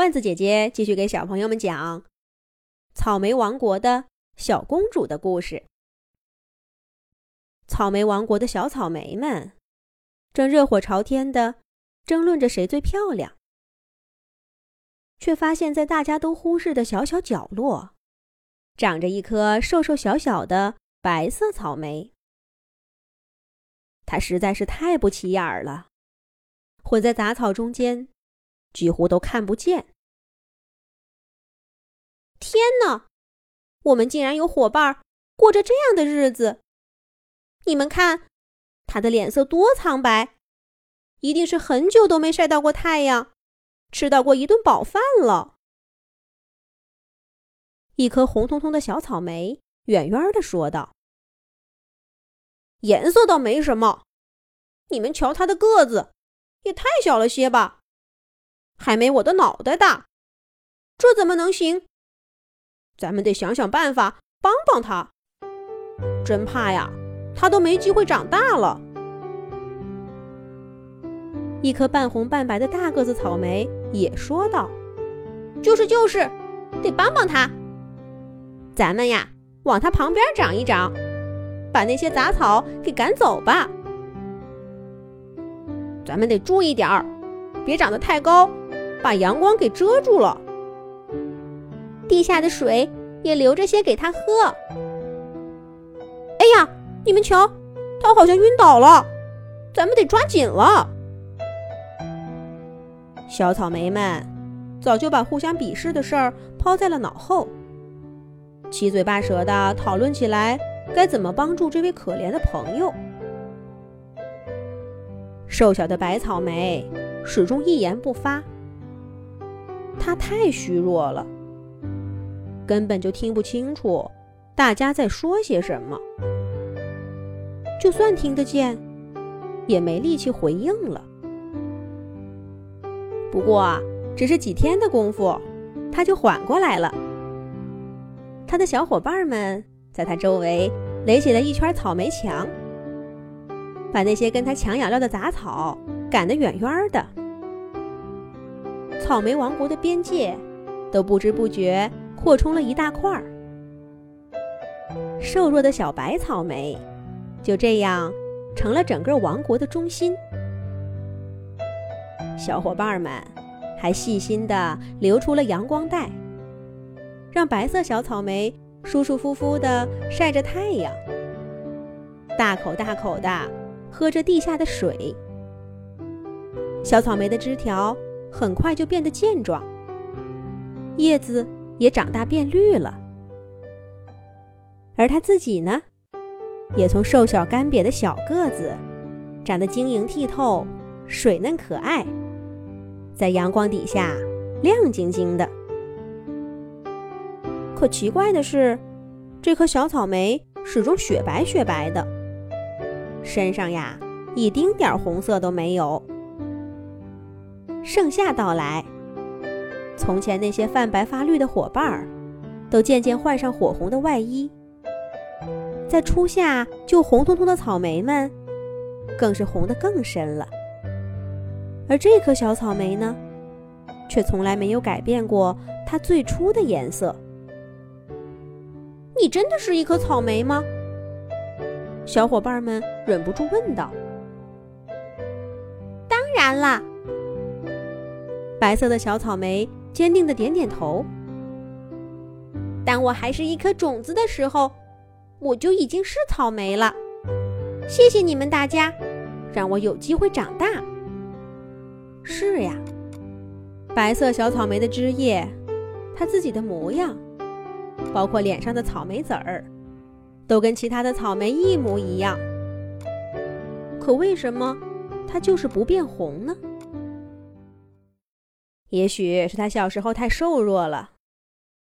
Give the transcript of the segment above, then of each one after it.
万子姐姐继续给小朋友们讲草莓王国的小公主的故事。草莓王国的小草莓们正热火朝天的争论着谁最漂亮，却发现，在大家都忽视的小小角落，长着一颗瘦瘦小小的白色草莓。它实在是太不起眼了，混在杂草中间。几乎都看不见。天哪，我们竟然有伙伴过着这样的日子！你们看，他的脸色多苍白，一定是很久都没晒到过太阳，吃到过一顿饱饭了。一颗红彤彤的小草莓远远的说道：“颜色倒没什么，你们瞧他的个子，也太小了些吧。”还没我的脑袋大，这怎么能行？咱们得想想办法帮帮他。真怕呀，他都没机会长大了。一颗半红半白的大个子草莓也说道：“就是就是，得帮帮他。咱们呀，往他旁边长一长，把那些杂草给赶走吧。咱们得注意点儿，别长得太高。”把阳光给遮住了，地下的水也留着些给他喝。哎呀，你们瞧，他好像晕倒了，咱们得抓紧了。小草莓们早就把互相鄙视的事儿抛在了脑后，七嘴八舌的讨论起来该怎么帮助这位可怜的朋友。瘦小的白草莓始终一言不发。他太虚弱了，根本就听不清楚大家在说些什么。就算听得见，也没力气回应了。不过，只是几天的功夫，他就缓过来了。他的小伙伴们在他周围垒起了一圈草莓墙，把那些跟他抢养料的杂草赶得远远的。草莓王国的边界都不知不觉扩充了一大块儿。瘦弱的小白草莓就这样成了整个王国的中心。小伙伴们还细心地留出了阳光带，让白色小草莓舒舒服服地晒着太阳，大口大口地喝着地下的水。小草莓的枝条。很快就变得健壮，叶子也长大变绿了，而它自己呢，也从瘦小干瘪的小个子，长得晶莹剔透、水嫩可爱，在阳光底下亮晶晶的。可奇怪的是，这颗小草莓始终雪白雪白的，身上呀一丁点红色都没有。盛夏到来，从前那些泛白发绿的伙伴儿，都渐渐换上火红的外衣。在初夏就红彤彤的草莓们，更是红得更深了。而这颗小草莓呢，却从来没有改变过它最初的颜色。你真的是一颗草莓吗？小伙伴们忍不住问道。当然啦。白色的小草莓坚定的点点头。当我还是一颗种子的时候，我就已经是草莓了。谢谢你们大家，让我有机会长大。是呀，白色小草莓的枝叶，它自己的模样，包括脸上的草莓籽儿，都跟其他的草莓一模一样。可为什么它就是不变红呢？也许是他小时候太瘦弱了，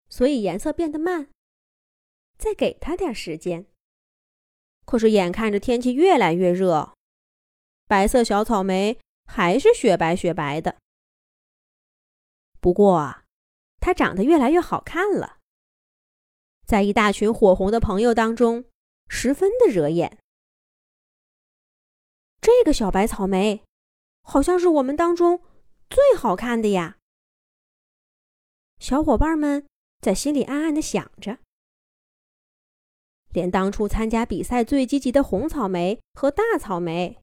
所以颜色变得慢。再给他点时间。可是眼看着天气越来越热，白色小草莓还是雪白雪白的。不过啊，它长得越来越好看了，在一大群火红的朋友当中，十分的惹眼。这个小白草莓，好像是我们当中最好看的呀。小伙伴们在心里暗暗的想着。连当初参加比赛最积极的红草莓和大草莓，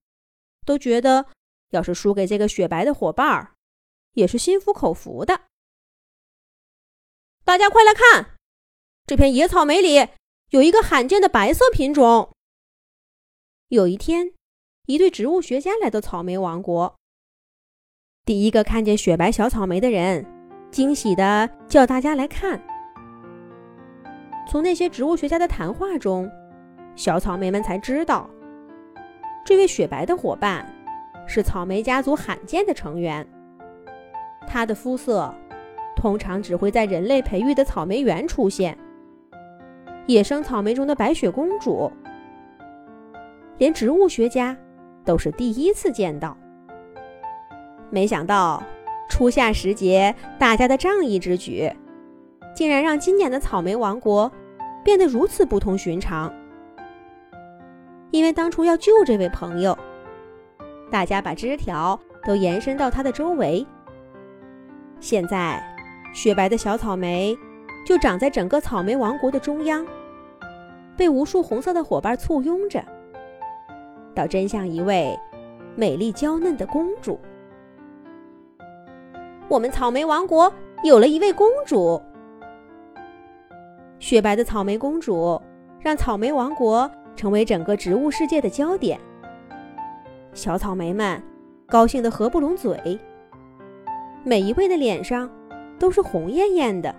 都觉得要是输给这个雪白的伙伴儿，也是心服口服的。大家快来看，这片野草莓里有一个罕见的白色品种。有一天，一对植物学家来到草莓王国。第一个看见雪白小草莓的人，惊喜的叫大家来看。从那些植物学家的谈话中，小草莓们才知道，这位雪白的伙伴是草莓家族罕见的成员。它的肤色通常只会在人类培育的草莓园出现。野生草莓中的白雪公主，连植物学家都是第一次见到。没想到初夏时节，大家的仗义之举。竟然让今年的草莓王国变得如此不同寻常。因为当初要救这位朋友，大家把枝条都延伸到他的周围。现在，雪白的小草莓就长在整个草莓王国的中央，被无数红色的伙伴簇拥着，倒真像一位美丽娇嫩的公主。我们草莓王国有了一位公主。雪白的草莓公主让草莓王国成为整个植物世界的焦点。小草莓们高兴得合不拢嘴，每一位的脸上都是红艳艳的。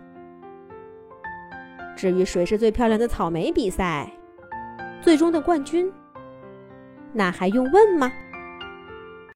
至于谁是最漂亮的草莓比赛，最终的冠军，那还用问吗？